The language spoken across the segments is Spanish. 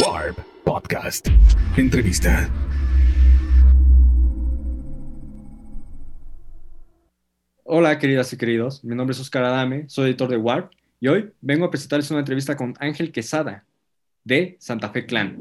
Warp Podcast. Entrevista. Hola queridas y queridos, mi nombre es Oscar Adame, soy editor de Warp y hoy vengo a presentarles una entrevista con Ángel Quesada de Santa Fe Clan.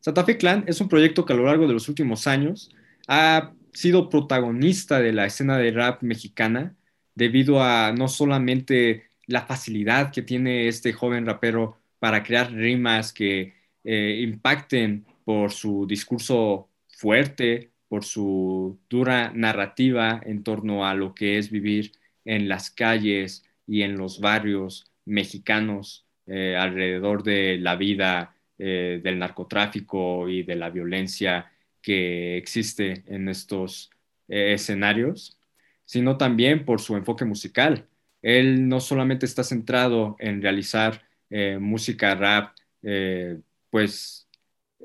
Santa Fe Clan es un proyecto que a lo largo de los últimos años ha sido protagonista de la escena de rap mexicana debido a no solamente la facilidad que tiene este joven rapero para crear rimas que eh, impacten por su discurso fuerte, por su dura narrativa en torno a lo que es vivir en las calles y en los barrios mexicanos eh, alrededor de la vida eh, del narcotráfico y de la violencia que existe en estos escenarios, sino también por su enfoque musical. Él no solamente está centrado en realizar eh, música rap, eh, pues,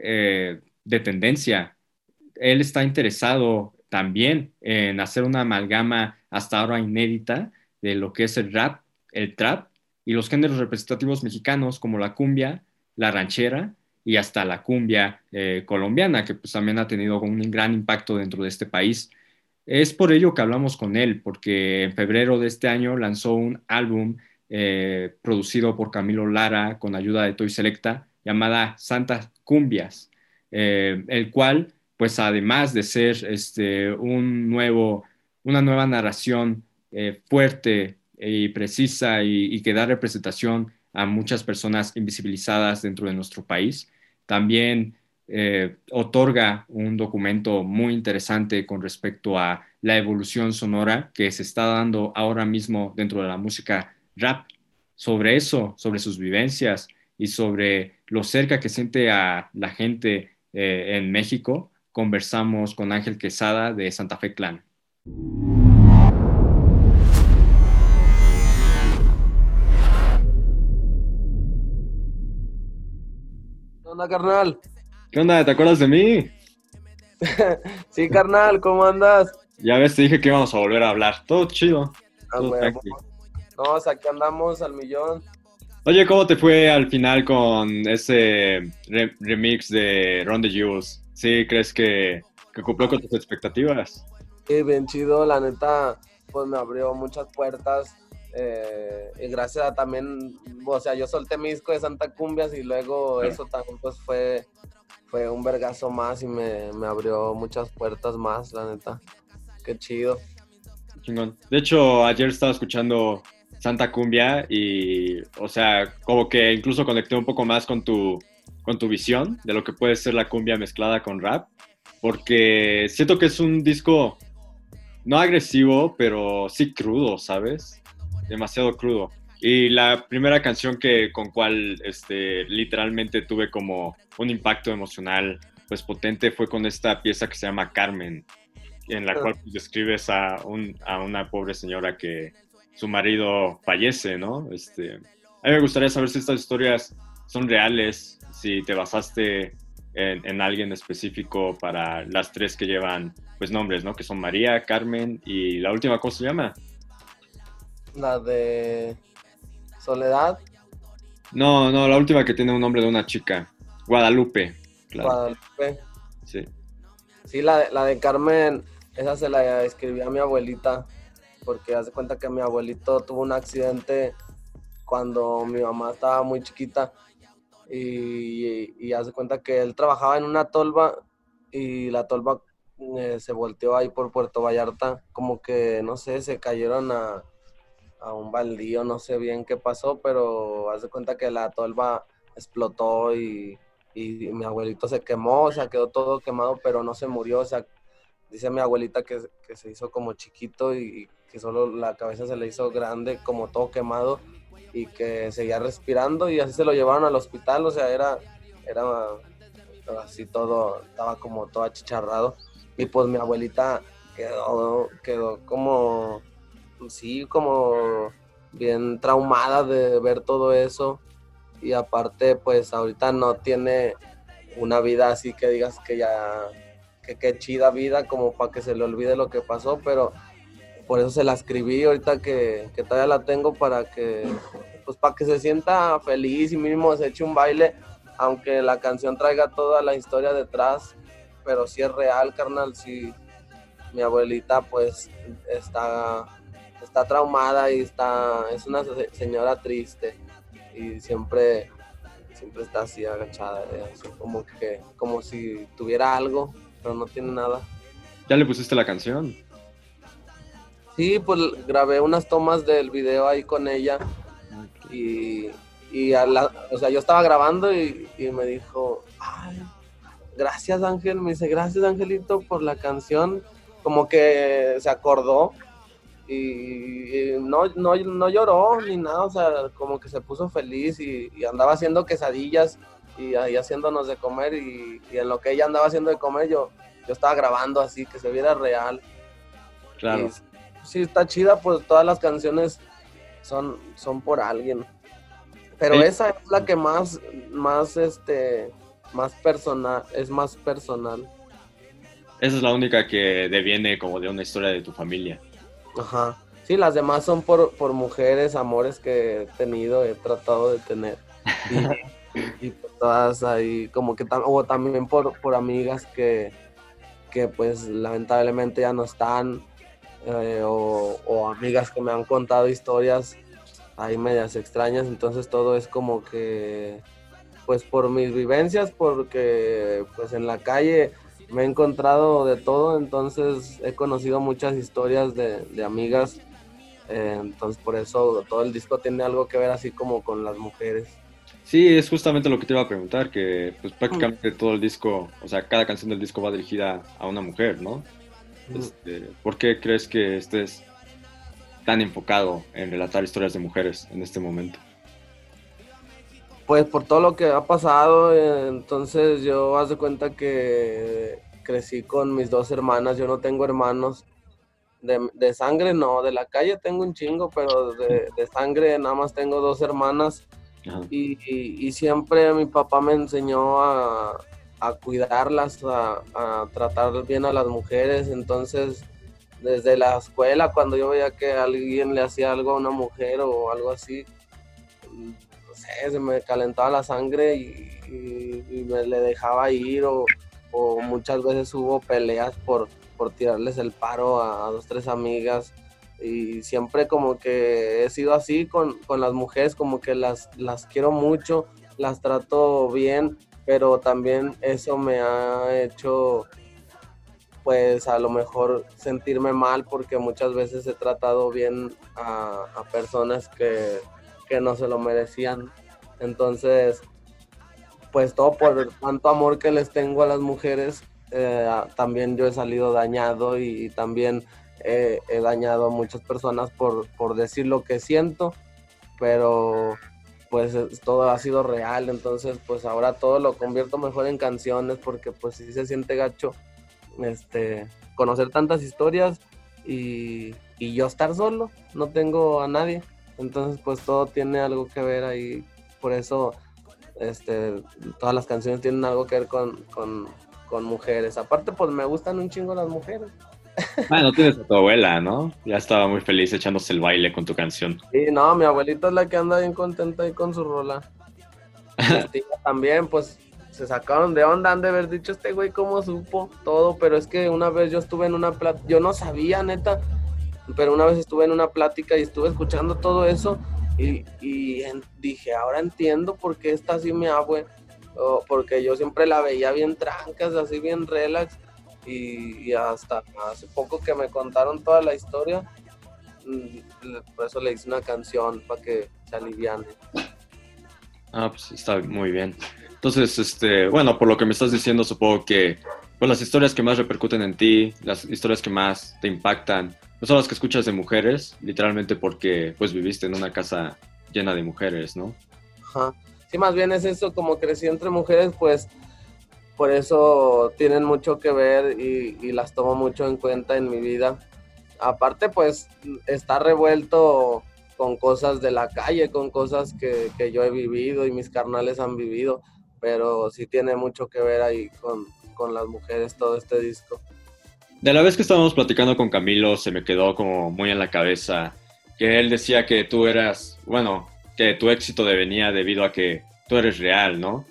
eh, de tendencia. Él está interesado también en hacer una amalgama hasta ahora inédita de lo que es el rap, el trap y los géneros representativos mexicanos como la cumbia, la ranchera y hasta la cumbia colombiana, que pues también ha tenido un gran impacto dentro de este país. Es por ello que hablamos con él, porque en febrero de este año lanzó un álbum eh, producido por Camilo Lara con ayuda de Toy Selecta, llamada Santas Cumbias, eh, el cual, pues además de ser este, un nuevo, una nueva narración eh, fuerte y precisa y, que da representación a muchas personas invisibilizadas dentro de nuestro país, también otorga un documento muy interesante con respecto a la evolución sonora que se está dando ahora mismo dentro de la música rap sobre eso, sobre sus vivencias y sobre lo cerca que siente a la gente eh, en México, conversamos con Ángel Quesada de Santa Fe Clan. ¿Qué onda, carnal? ¿Qué onda? ¿Te acuerdas de mí? sí, carnal, ¿cómo andas? Ya ves, te dije que íbamos a volver a hablar. Todo chido. Ah, no, o sea, aquí andamos al millón. Oye, ¿cómo te fue al final con ese remix de Ron the Jewels? ¿Sí crees que, cumplió con tus expectativas? Sí, bien chido, la neta, pues me abrió muchas puertas. Eh, y gracias a también, o sea, yo solté mi disco de Santa Cumbias y luego eso también pues fue, fue un vergazo más y me, me abrió muchas puertas más, la neta. Qué chido. Chingón. De hecho, ayer estaba escuchando Santa Cumbia y, o sea, como que incluso conecté un poco más con tu, con tu visión de lo que puede ser la cumbia mezclada con rap, porque siento que es un disco no agresivo, pero sí crudo, ¿sabes? Demasiado crudo. Y la primera canción que con cual este, literalmente tuve como un impacto emocional pues potente fue con esta pieza que se llama Carmen, en la cual pues, describes a, un, a una pobre señora que su marido fallece, ¿no? Este, a mí me gustaría saber si estas historias son reales, si te basaste en, alguien específico para las tres que llevan pues nombres, ¿no? Que son María, Carmen y la última, ¿cómo se llama? La de Soledad. No, no, la última que tiene un nombre de una chica, Guadalupe. Guadalupe. Sí. Sí, la la de Carmen, esa se la escribí a mi abuelita porque hace cuenta que mi abuelito tuvo un accidente cuando mi mamá estaba muy chiquita y, hace cuenta que él trabajaba en una tolva y la tolva eh, se volteó ahí por Puerto Vallarta, como que, no sé, se cayeron a, a un baldío, no sé bien qué pasó, pero hace cuenta que la tolva explotó y, y, mi abuelito se quemó, o sea, quedó todo quemado, pero no se murió, o sea, dice mi abuelita que, que se hizo como chiquito y que solo la cabeza se le hizo grande, como todo quemado, y que seguía respirando, y así se lo llevaron al hospital, o sea, era, era así todo, estaba como todo achicharrado, y pues mi abuelita quedó, quedó como, sí, como bien traumada de ver todo eso, y aparte, pues ahorita no tiene una vida así que digas que ya, que qué chida vida, como para que se le olvide lo que pasó, pero por eso se la escribí ahorita que, que, todavía la tengo para que pues para que se sienta feliz y mínimo se eche un baile aunque la canción traiga toda la historia detrás, pero si es real, carnal, si mi abuelita pues está, está traumada y está, es una señora triste y siempre, siempre está así agachada, eh, como que, como si tuviera algo, pero no tiene nada. ¿Ya le pusiste la canción? Sí, pues grabé unas tomas del video ahí con ella y, y a la, o sea, yo estaba grabando y, y me dijo, Ay, gracias Ángel, me dice, gracias Angelito por la canción, como que se acordó y, no, no, no, lloró ni nada, o sea, como que se puso feliz y, andaba haciendo quesadillas y ahí haciéndonos de comer y, en lo que ella andaba haciendo de comer yo, yo estaba grabando así, que se viera real. Claro. Sí, está chida, pues todas las canciones son, son por alguien. Pero esa es la que más, más, este, más personal, es más personal. Esa es la única que deviene como de una historia de tu familia. Ajá. Sí, las demás son por, por mujeres, amores que he tenido, he tratado de tener. Y, todas ahí, como que o también por, por amigas que, que pues lamentablemente ya no están, eh, o, o, amigas que me han contado historias ahí medias extrañas, entonces todo es como que, pues por mis vivencias, porque pues en la calle me he encontrado de todo, entonces he conocido muchas historias de, amigas, eh, entonces por eso todo el disco tiene algo que ver así como con las mujeres. Sí, es justamente lo que te iba a preguntar, que pues prácticamente todo el disco, o sea, cada canción del disco va dirigida a una mujer, ¿no? Este, ¿Por qué crees que estés tan enfocado en relatar historias de mujeres en este momento? Pues por todo lo que ha pasado, entonces yo haz de cuenta que crecí con mis dos hermanas, yo no tengo hermanos de, sangre, no, de la calle tengo un chingo, pero de, sangre nada más tengo dos hermanas y, siempre mi papá me enseñó a, cuidarlas, a, a, tratar bien a las mujeres, entonces desde la escuela cuando yo veía que alguien le hacía algo a una mujer o algo así, se me calentaba la sangre y, me le dejaba ir o, muchas veces hubo peleas por, por tirarles el paro a, dos, tres amigas. Y siempre como que he sido así con, las mujeres, como que las, las quiero mucho, las trato bien, pero también eso me ha hecho pues a lo mejor sentirme mal porque muchas veces he tratado bien a, personas que, que no se lo merecían. Entonces, pues todo por tanto amor que les tengo a las mujeres, eh, también yo he salido dañado y, también he dañado a muchas personas por, por decir lo que siento, pero pues todo ha sido real, entonces pues ahora todo lo convierto mejor en canciones porque pues sí se siente gacho este conocer tantas historias y, y yo estar solo, no tengo a nadie. Entonces, pues todo tiene algo que ver ahí. Por eso, este, todas las canciones tienen algo que ver con, mujeres. Aparte, pues me gustan un chingo las mujeres. Bueno, tienes a tu abuela, ¿no? Ya estaba muy feliz echándose el baile con tu canción. Sí, no, mi abuelita es la que anda bien contenta ahí con su rola. también, pues se sacaron de onda, han de haber dicho este güey cómo supo todo, pero es que una vez yo estuve en una plata, yo no sabía, neta, pero una vez estuve en una plática y estuve escuchando todo eso y, dije, ahora entiendo por qué está así mi abue, porque yo siempre la veía bien trancas, así bien relax y, hasta hace poco que me contaron toda la historia, mm, por eso le hice una canción para que se aliviane. Ah, pues está muy bien. Entonces, este, bueno, por lo que me estás diciendo, supongo que pues, las historias que más repercuten en ti, las historias que más te impactan, no son las que escuchas de mujeres, literalmente porque pues viviste en una casa llena de mujeres, ¿no? Ajá. Sí, más bien es eso, como crecí entre mujeres, pues por eso tienen mucho que ver y, las tomo mucho en cuenta en mi vida. Aparte, pues está revuelto con cosas de la calle, con cosas que, que yo he vivido y mis carnales han vivido, pero sí tiene mucho que ver ahí con, con las mujeres todo este disco. De la vez que estábamos platicando con Camilo, se me quedó como muy en la cabeza que él decía que tú eras, bueno, que tu éxito venía debido a que tú eres real, ¿no?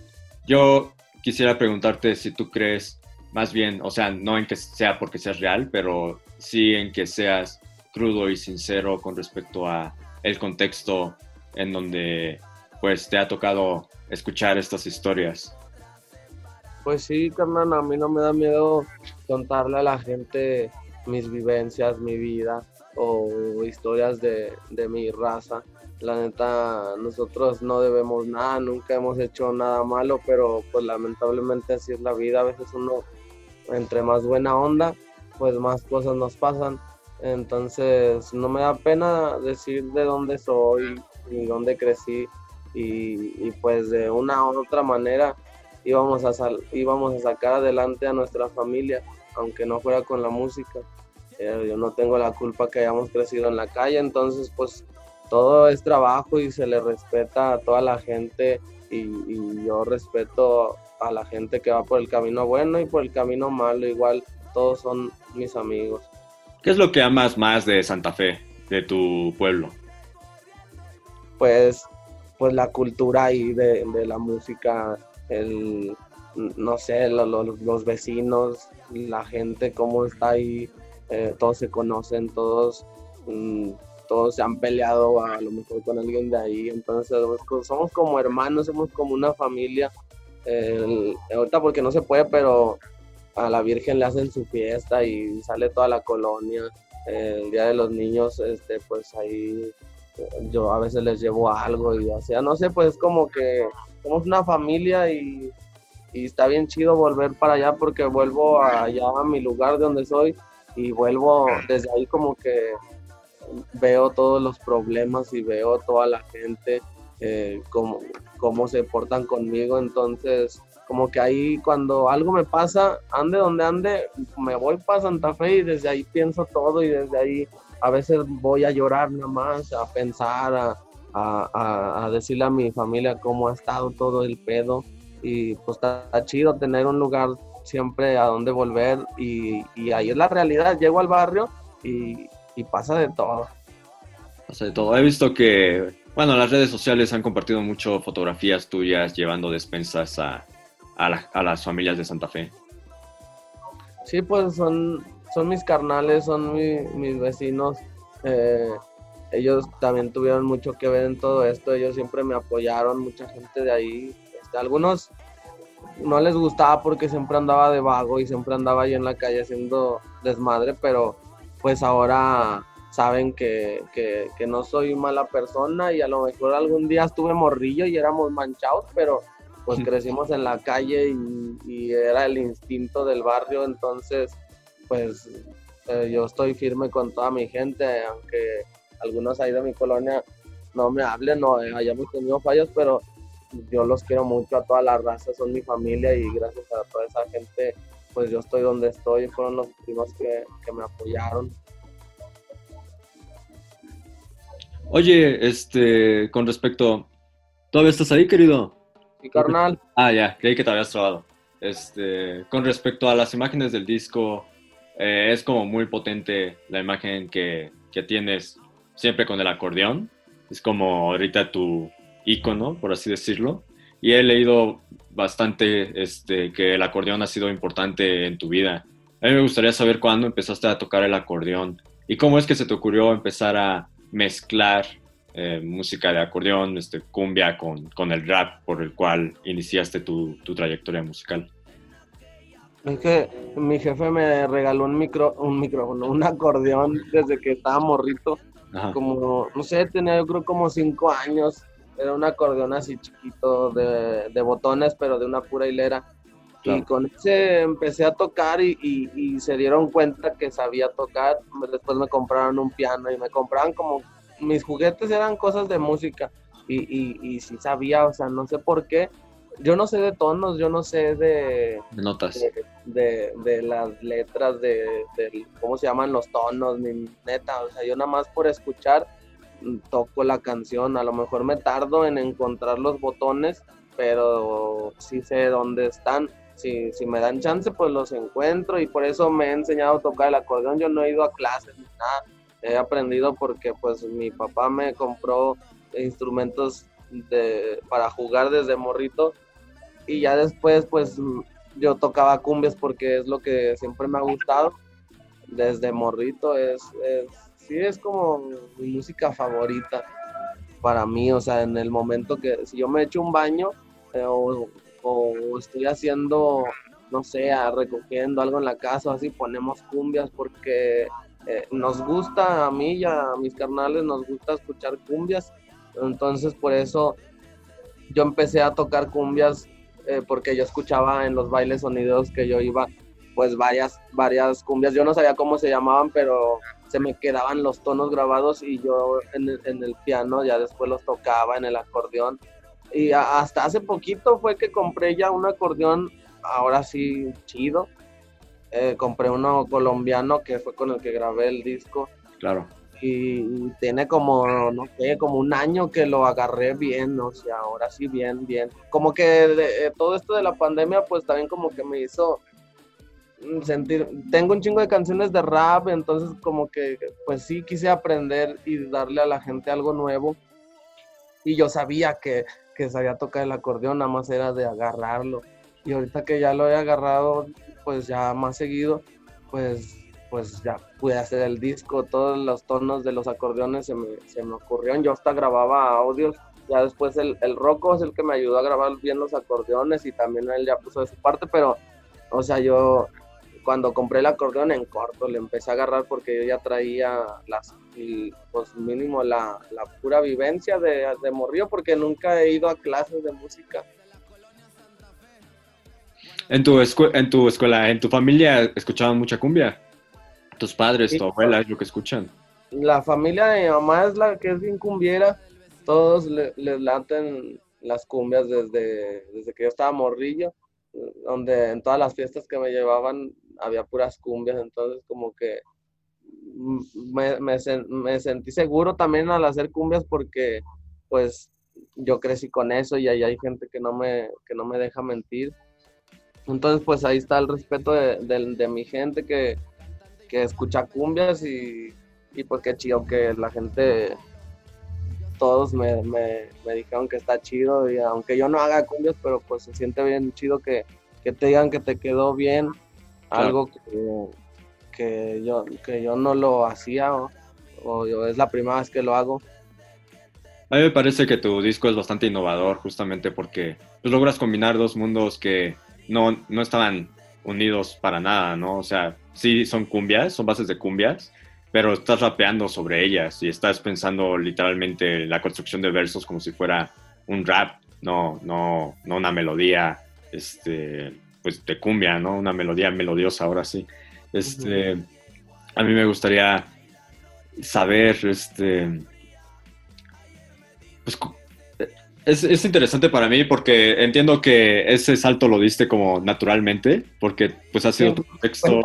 yo quisiera preguntarte si tú crees, más bien, o sea, no en que sea porque seas real, pero sí en que seas crudo y sincero con respecto a el contexto en donde pues te ha tocado escuchar estas historias. Pues sí, carnal, a mí no me da miedo contarle a la gente mis vivencias, mi vida o historias de, de mi raza. La neta, nosotros no debemos nada, nunca hemos hecho nada malo, pero pues lamentablemente así es la vida. A veces uno, entre más buena onda, pues más cosas nos pasan. Entonces, no me da pena decir de dónde soy y dónde crecí. Y, pues de una u otra manera íbamos a, sal, íbamos a sacar adelante a nuestra familia, aunque no fuera con la música. Eh, yo no tengo la culpa que hayamos crecido en la calle, entonces pues todo es trabajo y se le respeta a toda la gente y, yo respeto a la gente que va por el camino bueno y por el camino malo, igual todos son mis amigos. ¿Qué es lo que amas más de Santa Fe, de tu pueblo? Pues, pues la cultura y de, la música, el, no sé, los vecinos, la gente, cómo está ahí, eh, todos se conocen, todos mm, todos se han peleado a lo mejor con alguien de ahí, entonces somos como hermanos, somos como una familia. ahorita porque no se puede, pero a la Virgen le hacen su fiesta y sale toda la colonia. el Día de los Niños, este, pues ahí yo a veces les llevo algo y o sea, no sé, pues como que somos una familia y, y está bien chido volver para allá porque vuelvo allá a mi lugar de donde soy y vuelvo desde ahí como que veo todos los problemas y veo toda la gente, eh, cómo, cómo se portan conmigo. Entonces, como que ahí cuando algo me pasa, ande donde ande, me voy para Santa Fe y desde ahí pienso todo y desde ahí a veces voy a llorar nada más, a pensar, a, a, decirle a mi familia cómo ha estado todo el pedo. Y pues está, chido tener un lugar siempre a donde volver y, y ahí es la realidad. Llego al barrio y, y pasa de todo. Pasa de todo. He visto que, bueno, las redes sociales han compartido mucho fotografías tuyas llevando despensas a, a, las familias de Santa Fe. Sí, pues son, son mis carnales, son mis vecinos. Eh, ellos también tuvieron mucho que ver en todo esto. Ellos siempre me apoyaron, mucha gente de ahí. Este, algunos no les gustaba porque siempre andaba de vago y siempre andaba ahí en la calle haciendo desmadre, pero pues ahora saben que, no soy mala persona y a lo mejor algún día estuve morrillo y éramos manchados, pero pues crecimos en la calle y, era el instinto del barrio, entonces pues eh, yo estoy firme con toda mi gente, aunque algunos ahí de mi colonia no me hablen o hayamos tenido fallos, pero yo los quiero mucho a toda la raza, son mi familia y gracias a toda esa gente pues yo estoy donde estoy, fueron los primos que, me apoyaron. Oye, este, con respecto, ¿todavía estás ahí, querido? Sí, carnal. Ah, ya, creí que te habías trabado. Este, con respecto a las imágenes del disco, eh, es como muy potente la imagen que, que, tienes siempre con el acordeón. Es como ahorita tu icono, por así decirlo. Y he leído bastante este, que el acordeón ha sido importante en tu vida. A mí me gustaría saber cuándo empezaste a tocar el acordeón y cómo es que se te ocurrió empezar a mezclar eh, música de acordeón, este, cumbia con, con, el rap por el cual iniciaste tu, tu, trayectoria musical. Es que mi jefe me regaló un micro, un micrófono, un acordeón desde que estaba morrito. Como, no sé, tenía yo creo como cinco años era un acordeón así chiquito de, de botones, pero de una pura hilera. Y con ese empecé a tocar y, y, se dieron cuenta que sabía tocar. Después me compraron un piano y me compraban como mis juguetes eran cosas de música y, y, y sí sabía, o sea, no sé por qué. Yo no sé de tonos, yo no sé de... Notas. De, de, las letras, de, de, cómo se llaman los tonos, ni neta, o sea, yo nada más por escuchar toco la canción. A lo mejor me tardo en encontrar los botones, pero sí sé dónde están. Si, si me dan chance, pues los encuentro y por eso me he enseñado a tocar el acordeón. Yo no he ido a clases ni nada. He aprendido porque pues mi papá me compró instrumentos de, para jugar desde morrito y ya después pues yo tocaba cumbias porque es lo que siempre me ha gustado desde morrito es, es sí es como mi música favorita para mí o sea en el momento que si yo me echo un baño eh, o, estoy haciendo no sé recogiendo algo en la casa así ponemos cumbias porque eh, nos gusta a mí y a mis carnales nos gusta escuchar cumbias entonces por eso yo empecé a tocar cumbias eh, porque yo escuchaba en los bailes sonidos que yo iba, pues varias, varias cumbias. Yo no sabía cómo se llamaban, pero se me quedaban los tonos grabados y yo en el, en el piano ya después los tocaba en el acordeón. Y hasta hace poquito fue que compré ya un acordeón, ahora sí, chido. Eh, compré uno colombiano que fue con el que grabé el disco. Claro y tiene como, no sé, como un año que lo agarré bien, o sea, ahora sí bien, bien. Como que eh, todo esto de la pandemia, pues también como que me hizo sentir, tengo un chingo de canciones de rap, entonces como que, pues sí quise aprender y darle a la gente algo nuevo. Y yo sabía que, que sabía tocar el acordeón, nada más era de agarrarlo. Y ahorita que ya lo he agarrado, pues ya más seguido, pues pues ya pude hacer el disco, todos los tonos de los acordeones se me, se me ocurrieron, yo hasta grababa audios, ya después el, el Rocco es el que me ayudó a grabar bien los acordeones y también él ya puso de su parte, pero, o sea, yo cuando compré el acordeón en corto le empecé a agarrar porque yo ya traía las, pues mínimo la, la pura vivencia de, de morrío porque nunca he ido a clases de música. En tu, en tu escuela, en tu familia escuchaban mucha cumbia. Tus padres, tu abuela es lo que escuchan. La familia de mi mamá es la que es bien cumbiera. Todos les laten las cumbias desde, desde que yo estaba morrillo, donde en todas las fiestas que me llevaban había puras cumbias, entonces como que me, me, me sentí seguro también al hacer cumbias porque pues yo crecí con eso y ahí hay gente que no me, que no me deja mentir. Entonces pues ahí está el respeto de, de mi gente que, que escucha cumbias y, y pues qué chido que la gente, todos me, me, dijeron que está chido y aunque yo no haga cumbias, pero pues se siente bien chido que, te digan que te quedó bien, algo que, que, yo, que yo no lo hacía o, yo, es la primera vez que lo hago. A mí me parece que tu disco es bastante innovador justamente porque pues, logras combinar dos mundos que no, no estaban unidos para nada, ¿no? O sea, sí son cumbias, son bases de cumbias, pero estás rapeando sobre ellas y estás pensando literalmente la construcción de versos como si fuera un rap, no, no, no una melodía, este, pues de cumbia, ¿no? Una melodía melodiosa, ahora sí. Este, a mí me gustaría saber, este, pues, es, interesante para mí porque entiendo que ese salto lo diste como naturalmente, porque pues ha sido tu contexto.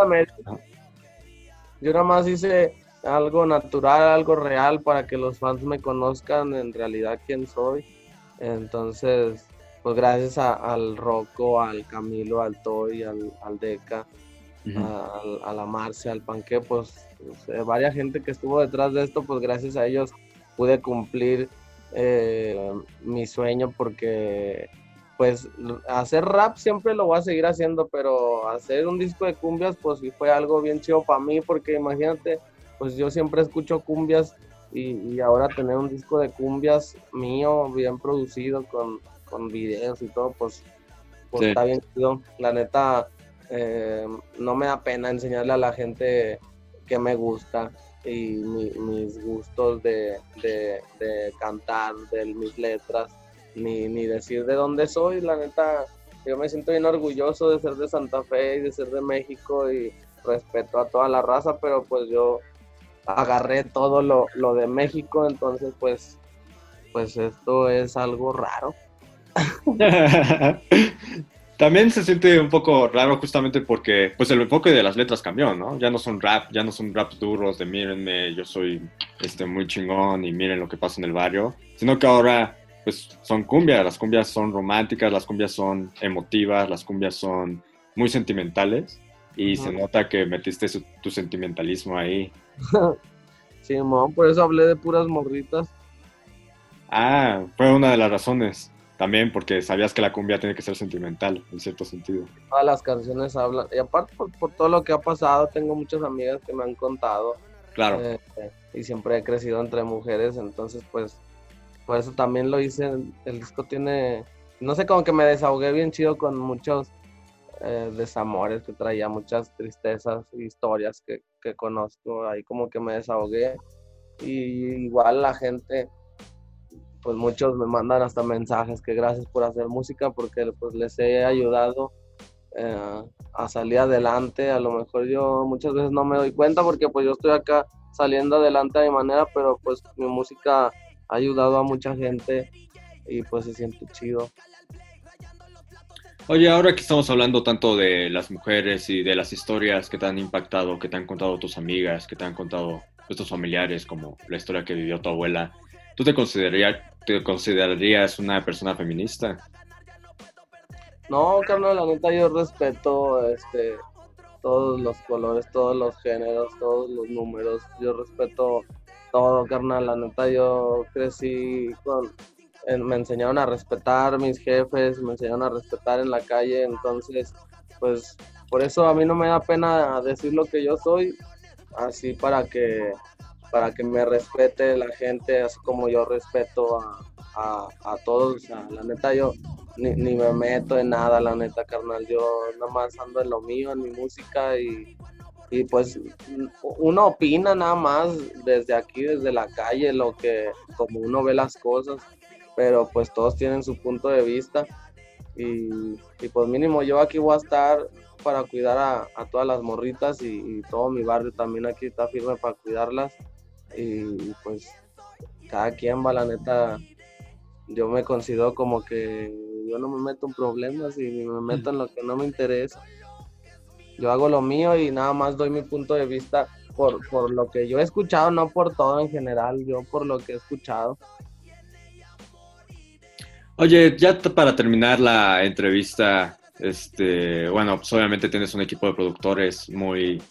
Yo nada más hice algo natural, algo real para que los fans me conozcan en realidad quién soy. Entonces, pues gracias al Rocco, al Camilo, al Toy, al, al Deca, a, la Marcia, al Panque, pues, pues varias gente que estuvo detrás de esto, pues gracias a ellos pude cumplir eh, mi sueño porque pues hacer rap siempre lo voy a seguir haciendo, pero hacer un disco de cumbias pues sí fue algo bien chido para mí porque imagínate, pues yo siempre escucho cumbias y, ahora tener un disco de cumbias mío, bien producido, con, con videos y todo, pues, pues está bien. La neta, eh, no me da pena enseñarle a la gente que me gusta y mis gustos de, cantar, de mis letras, ni, ni decir de dónde soy. La neta, yo me siento bien orgulloso de ser de Santa Fe y de ser de México y respeto a toda la raza, pero pues yo agarré todo lo, lo de México, entonces pues, pues esto es algo raro. También se siente un poco raro justamente porque pues el enfoque de las letras cambió, ¿no? Ya no son rap, ya no son raps duros de mírenme, yo soy este, muy chingón y miren lo que pasa en el barrio, sino que ahora pues son cumbias, las cumbias son románticas, las cumbias son emotivas, las cumbias son muy sentimentales y se nota que metiste tu sentimentalismo ahí. Sí, por eso hablé de puras morritas. Ah, fue una de las razones. También porque sabías que la cumbia tiene que ser sentimental, en cierto sentido. Todas las canciones hablan, y aparte por, por todo lo que ha pasado, tengo muchas amigas que me han contado. Claro. eh, y siempre he crecido entre mujeres, entonces pues por eso también lo hice. El disco tiene, no sé, como que me desahogué bien chido con muchos eh, desamores que traía, muchas tristezas, historias que, que conozco, ahí como que me desahogué. Y igual la gente, pues muchos me mandan hasta mensajes que gracias por hacer música porque pues les he ayudado eh, a salir adelante. A lo mejor yo muchas veces no me doy cuenta porque pues yo estoy acá saliendo adelante a mi manera, pero pues mi música ha ayudado a mucha gente y pues se siente chido. Oye, ahora que estamos hablando tanto de las mujeres y de las historias que te han impactado, que te han contado tus amigas, que te han contado tus familiares, como la historia que vivió tu abuela, ¿tú te, consideraría, te considerarías una persona feminista? No, carnal, la neta yo respeto este, todos los colores, todos los géneros, todos los números. Yo respeto todo, carnal. La neta yo crecí con... en- me enseñaron a respetar mis jefes, me enseñaron a respetar en la calle. Entonces, pues por eso a mí no me da pena decir lo que yo soy, así para que para que me respete la gente, así como yo respeto a, a, todos. O sea, la neta yo ni, ni me meto en nada, la neta, carnal. Yo nada más ando en lo mío, en mi música y, y pues uno opina nada más desde aquí, desde la calle, lo que, como uno ve las cosas, pero pues todos tienen su punto de vista y, y pues mínimo yo aquí voy a estar para cuidar a, a todas las morritas y, y todo mi barrio también aquí está firme para cuidarlas y pues cada quien va la neta yo me considero como que yo no me meto en problemas y me meto en lo que no me interesa. Yo hago lo mío y nada más doy mi punto de vista por, por lo que yo he escuchado, no por todo en general, yo por lo que he escuchado. Oye, ya para terminar la entrevista, este, bueno, pues obviamente tienes un equipo de productores muy,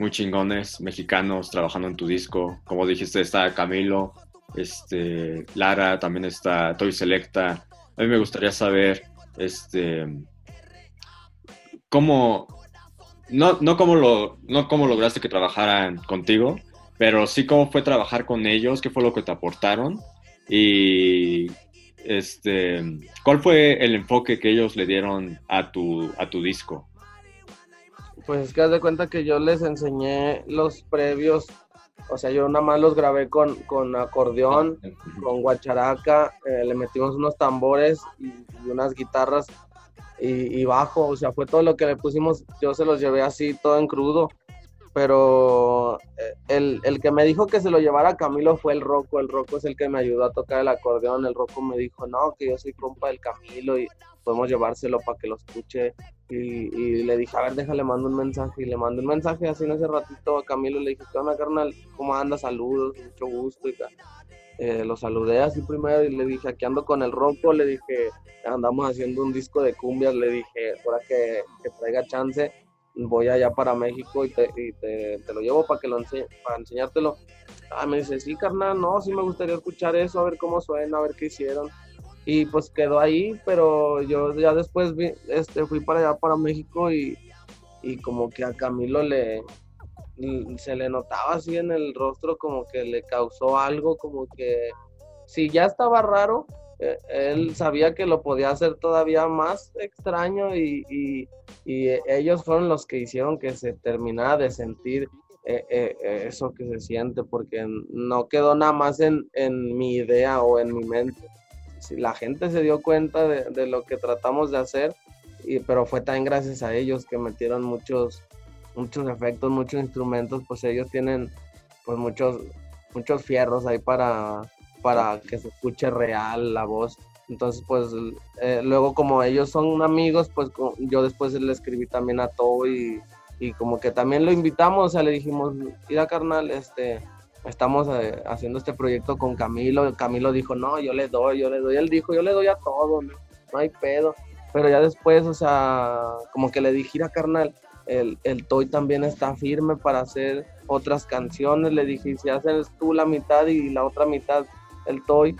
muy chingones, mexicanos, trabajando en tu disco. Como dijiste, está Camilo, este, Lara, también está Toy Selecta. A mí me gustaría saber, este, cómo, no, no cómo lo, no cómo lograste que trabajaran contigo, pero sí cómo fue trabajar con ellos, qué fue lo que te aportaron y este, ¿cuál fue el enfoque que ellos le dieron a tu, a tu disco? Pues es que haz de cuenta que yo les enseñé los previos, o sea, yo nada más los grabé con, con acordeón, con guacharaca, eh, le metimos unos tambores y, unas guitarras y, bajo, o sea, fue todo lo que le pusimos, yo se los llevé así, todo en crudo, pero eh, el, el que me dijo que se lo llevara Camilo fue el Rocco, el Rocco es el que me ayudó a tocar el acordeón, el Rocco me dijo, no, que yo soy compa del Camilo y podemos llevárselo para que lo escuche y, y le dije, a ver, déjale, mando un mensaje y le mandé un mensaje así en ese ratito a Camilo, le dije, ¿qué onda, carnal? ¿Cómo andas? Saludos, mucho gusto y eh, lo saludé así primero y le dije, aquí ando con el Rocco, le dije, andamos haciendo un disco de cumbias, le dije, ahora que, que traiga chance, voy allá para México y te, y te, te lo llevo para que lo ense para enseñártelo. Ah, me dice, sí, carnal, no, sí me gustaría escuchar eso, a ver cómo suena, a ver qué hicieron. Y pues quedó ahí, pero yo ya después vi, este, fui para allá, para México y, y como que a Camilo le, se le notaba así en el rostro como que le causó algo, como que si ya estaba raro, eh, él sabía que lo podía hacer todavía más extraño y, y, ellos fueron los que hicieron que se terminara de sentir eh, eh, eso que se siente, porque no quedó nada más en, en mi idea o en mi mente. Si la gente se dio cuenta de, de lo que tratamos de hacer, y, pero fue también gracias a ellos que metieron muchos muchos efectos, muchos instrumentos, pues ellos tienen pues muchos, muchos fierros ahí para, para que se escuche real la voz. Entonces, pues eh, luego como ellos son amigos, pues yo después le escribí también a Toby y, y como que también lo invitamos, o sea, le dijimos, mira carnal, este, estamos eh, haciendo este proyecto con Camilo. Camilo dijo, no, yo le doy, yo le doy. Él dijo, yo le doy a todo, no, no hay pedo. Pero ya después, o sea, como que le dije, mira carnal, el, el Toy también está firme para hacer otras canciones. Le dije, si haces tú la mitad y la otra mitad el Toy,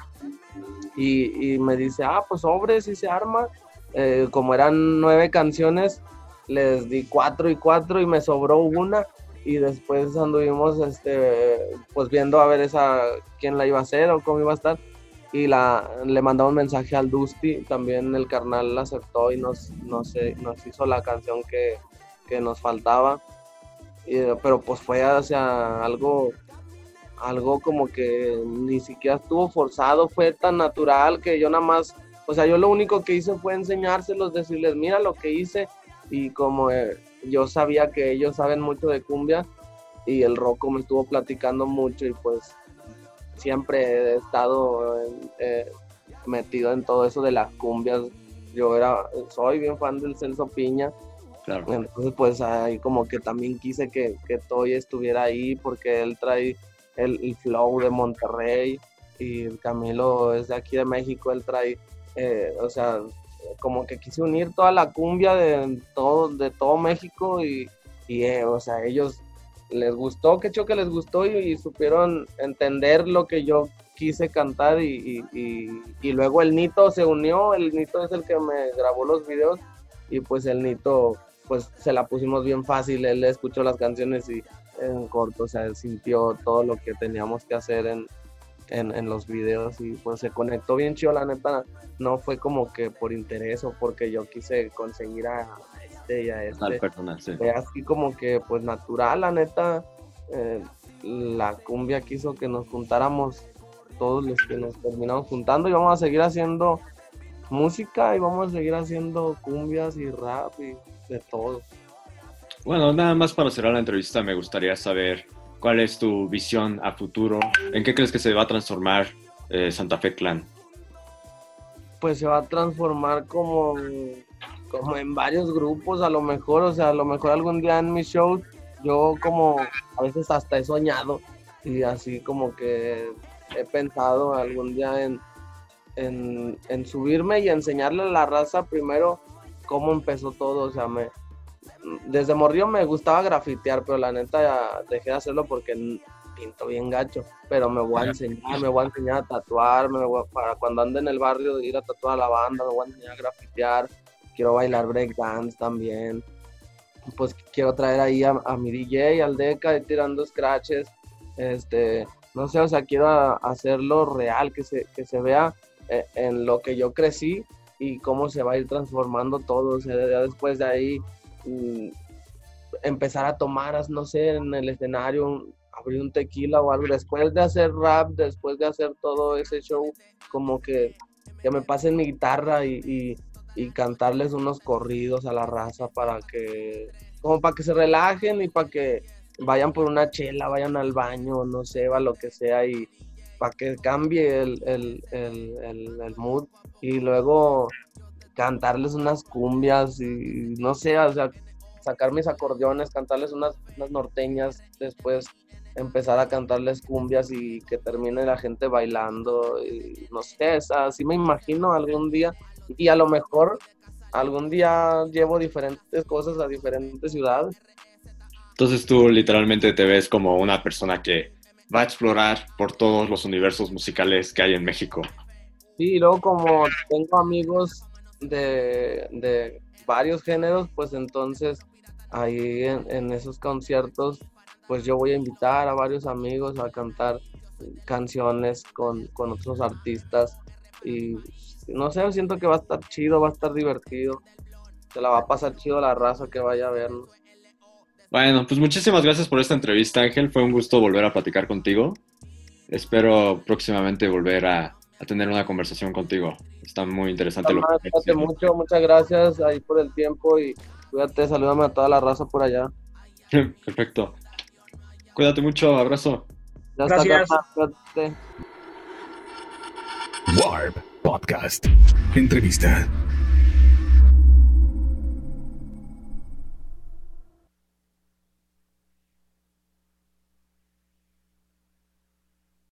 Y, y me dice, ah, pues sobre, si se arma. Eh, como eran nueve canciones, les di cuatro y cuatro y me sobró una. Y después anduvimos este, pues viendo a ver esa quién la iba a hacer o cómo iba a estar. Y la, le mandamos un mensaje al Dusty, también el carnal la aceptó y nos, nos, nos hizo la canción que, que nos faltaba. Pero pues fue hacia algo algo como que ni siquiera estuvo forzado, fue tan natural que yo nada más, o sea, yo lo único que hice fue enseñárselos, decirles, mira lo que hice, y como eh, yo sabía que ellos saben mucho de cumbia, y el Rocco me estuvo platicando mucho, y pues siempre he estado eh, metido en todo eso de las cumbias, yo era, soy bien fan del Celso Piña, Claro. Entonces, pues ahí como que también quise que, que Toy estuviera ahí porque él trae el, flow de Monterrey y Camilo es de aquí de México, él trae, eh, o sea, como que quise unir toda la cumbia de todo, de todo México y, eh, o sea, ellos les gustó, que que les gustó y, supieron entender lo que yo quise cantar y, y, luego el Nito se unió, el Nito es el que me grabó los videos y pues el Nito pues se la pusimos bien fácil, él escuchó las canciones y en corto, o sea, sintió todo lo que teníamos que hacer en, en, los videos y pues se conectó bien chido, la neta, no fue como que por interés o porque yo quise conseguir a este y a este. Fue así como que pues natural, la neta, eh, la cumbia quiso que nos juntáramos todos los que nos terminamos juntando y vamos a seguir haciendo música y vamos a seguir haciendo cumbias y rap y de todo. Bueno, nada más para cerrar la entrevista, me gustaría saber cuál es tu visión a futuro. ¿En qué crees que se va a transformar eh, Santa Fe Clan? Pues se va a transformar como, como en varios grupos, a lo mejor, o sea, a lo mejor algún día en mi show, yo como a veces hasta he soñado y así como que he pensado algún día en, en, en subirme y enseñarle a la raza primero cómo empezó todo, o sea, me, desde morrió me gustaba grafitear, pero la neta ya dejé de hacerlo porque pinto bien gacho. Pero me voy a enseñar, me voy a enseñar a tatuar, para cuando ande en el barrio ir a tatuar a la banda, me voy a enseñar a grafitear. Quiero bailar breakdance también. Pues quiero traer ahí a, mi DJ, al Deca, y tirando scratches. Este, no sé, o sea, quiero hacerlo real, que se, que se vea eh, en lo que yo crecí y cómo se va a ir transformando todo. O sea, ya después de ahí empezar a tomar, no sé, en el escenario, abrir un tequila o algo, después de hacer rap, después de hacer todo ese show, como que, que me pasen mi guitarra y, y, cantarles unos corridos a la raza para que, como para que se relajen y para que vayan por una chela, vayan al baño, no sé, va lo que sea y para que cambie el, el, el, el mood. Y luego cantarles unas cumbias y no sé, o sea, sacar mis acordeones, cantarles unas, norteñas, después empezar a cantarles cumbias y que termine la gente bailando, y no sé, así me imagino algún día y a lo mejor algún día llevo diferentes cosas a diferentes ciudades. Entonces tú literalmente te ves como una persona que va a explorar por todos los universos musicales que hay en México. Sí, y luego como tengo amigos de, varios géneros, pues entonces ahí en, esos conciertos, pues yo voy a invitar a varios amigos a cantar canciones con, otros artistas y no sé, siento que va a estar chido, va a estar divertido, se la va a pasar chido la raza que vaya a vernos. Bueno, pues muchísimas gracias por esta entrevista, Ángel. Fue un gusto volver a platicar contigo. Espero próximamente volver a, a tener una conversación contigo. Está muy interesante lo que Cuídate mucho, muchas gracias ahí por el tiempo y cuídate, salúdame a toda la raza por allá. Perfecto. Cuídate mucho, abrazo. gracias. Warp Podcast. Entrevista.